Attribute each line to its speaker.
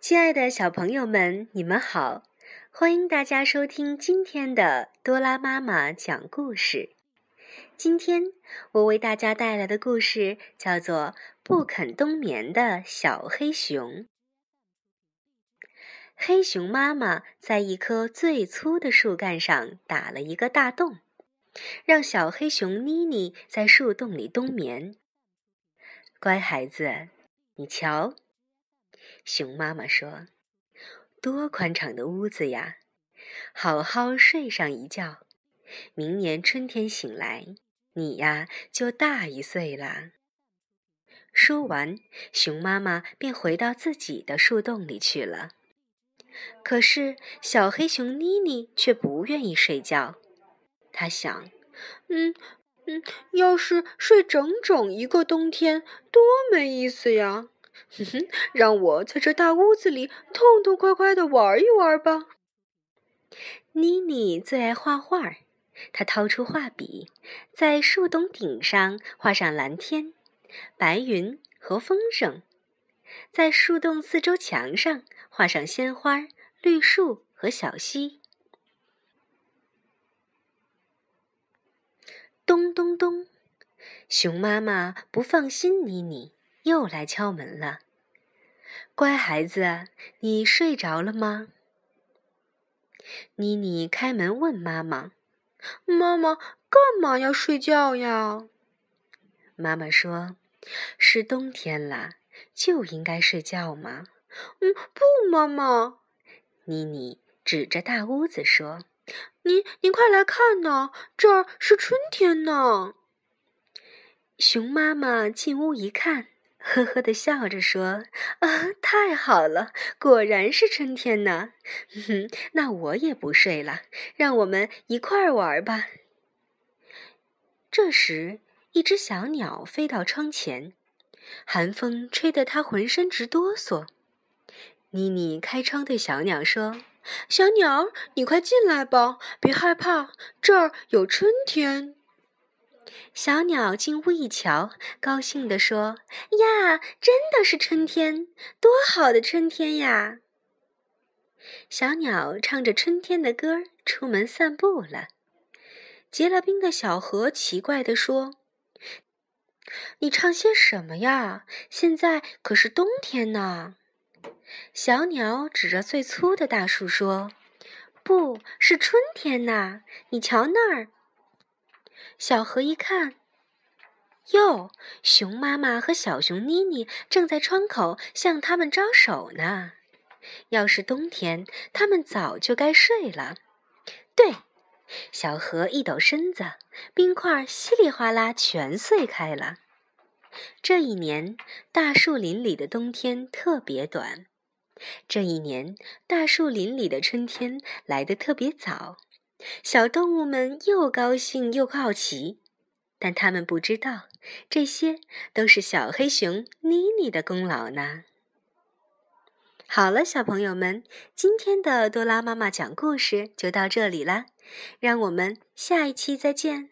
Speaker 1: 亲爱的小朋友们，你们好！欢迎大家收听今天的多拉妈妈讲故事。今天我为大家带来的故事叫做《不肯冬眠的小黑熊》。黑熊妈妈在一棵最粗的树干上打了一个大洞，让小黑熊妮妮在树洞里冬眠。乖孩子，你瞧，熊妈妈说：“多宽敞的屋子呀，好好睡上一觉，明年春天醒来，你呀就大一岁啦。”说完，熊妈妈便回到自己的树洞里去了。可是，小黑熊妮妮却不愿意睡觉。他想：“
Speaker 2: 嗯嗯，要是睡整整一个冬天，多没意思呀！哼哼，让我在这大屋子里痛痛快快的玩一玩吧。”
Speaker 1: 妮妮最爱画画，她掏出画笔，在树洞顶上画上蓝天、白云和风筝。在树洞四周墙上画上鲜花、绿树和小溪。咚咚咚，熊妈妈不放心妮妮，又来敲门了。乖孩子，你睡着了吗？妮妮开门问妈妈：“
Speaker 2: 妈妈，干嘛要睡觉呀？”
Speaker 1: 妈妈说：“是冬天了。”就应该睡觉吗？
Speaker 2: 嗯，不，妈妈。
Speaker 1: 妮妮指着大屋子说：“
Speaker 2: 您您快来看呐，这儿是春天呢。”
Speaker 1: 熊妈妈进屋一看，呵呵的笑着说：“啊，太好了，果然是春天呢。哼，那我也不睡了，让我们一块儿玩吧。”这时，一只小鸟飞到窗前。寒风吹得它浑身直哆嗦。妮妮开窗对小鸟说：“
Speaker 2: 小鸟，你快进来吧，别害怕，这儿有春天。”
Speaker 1: 小鸟进屋一瞧，高兴地说：“呀，真的是春天，多好的春天呀！”小鸟唱着春天的歌出门散步了。结了冰的小河奇怪地说。你唱些什么呀？现在可是冬天呢。小鸟指着最粗的大树说：“不是春天呐，你瞧那儿。”小河一看，哟，熊妈妈和小熊妮妮正在窗口向他们招手呢。要是冬天，他们早就该睡了。对。小河一抖身子，冰块稀里哗啦全碎开了。这一年，大树林里的冬天特别短；这一年，大树林里的春天来得特别早。小动物们又高兴又好奇，但他们不知道，这些都是小黑熊妮妮的功劳呢。好了，小朋友们，今天的多拉妈妈讲故事就到这里啦。让我们下一期再见。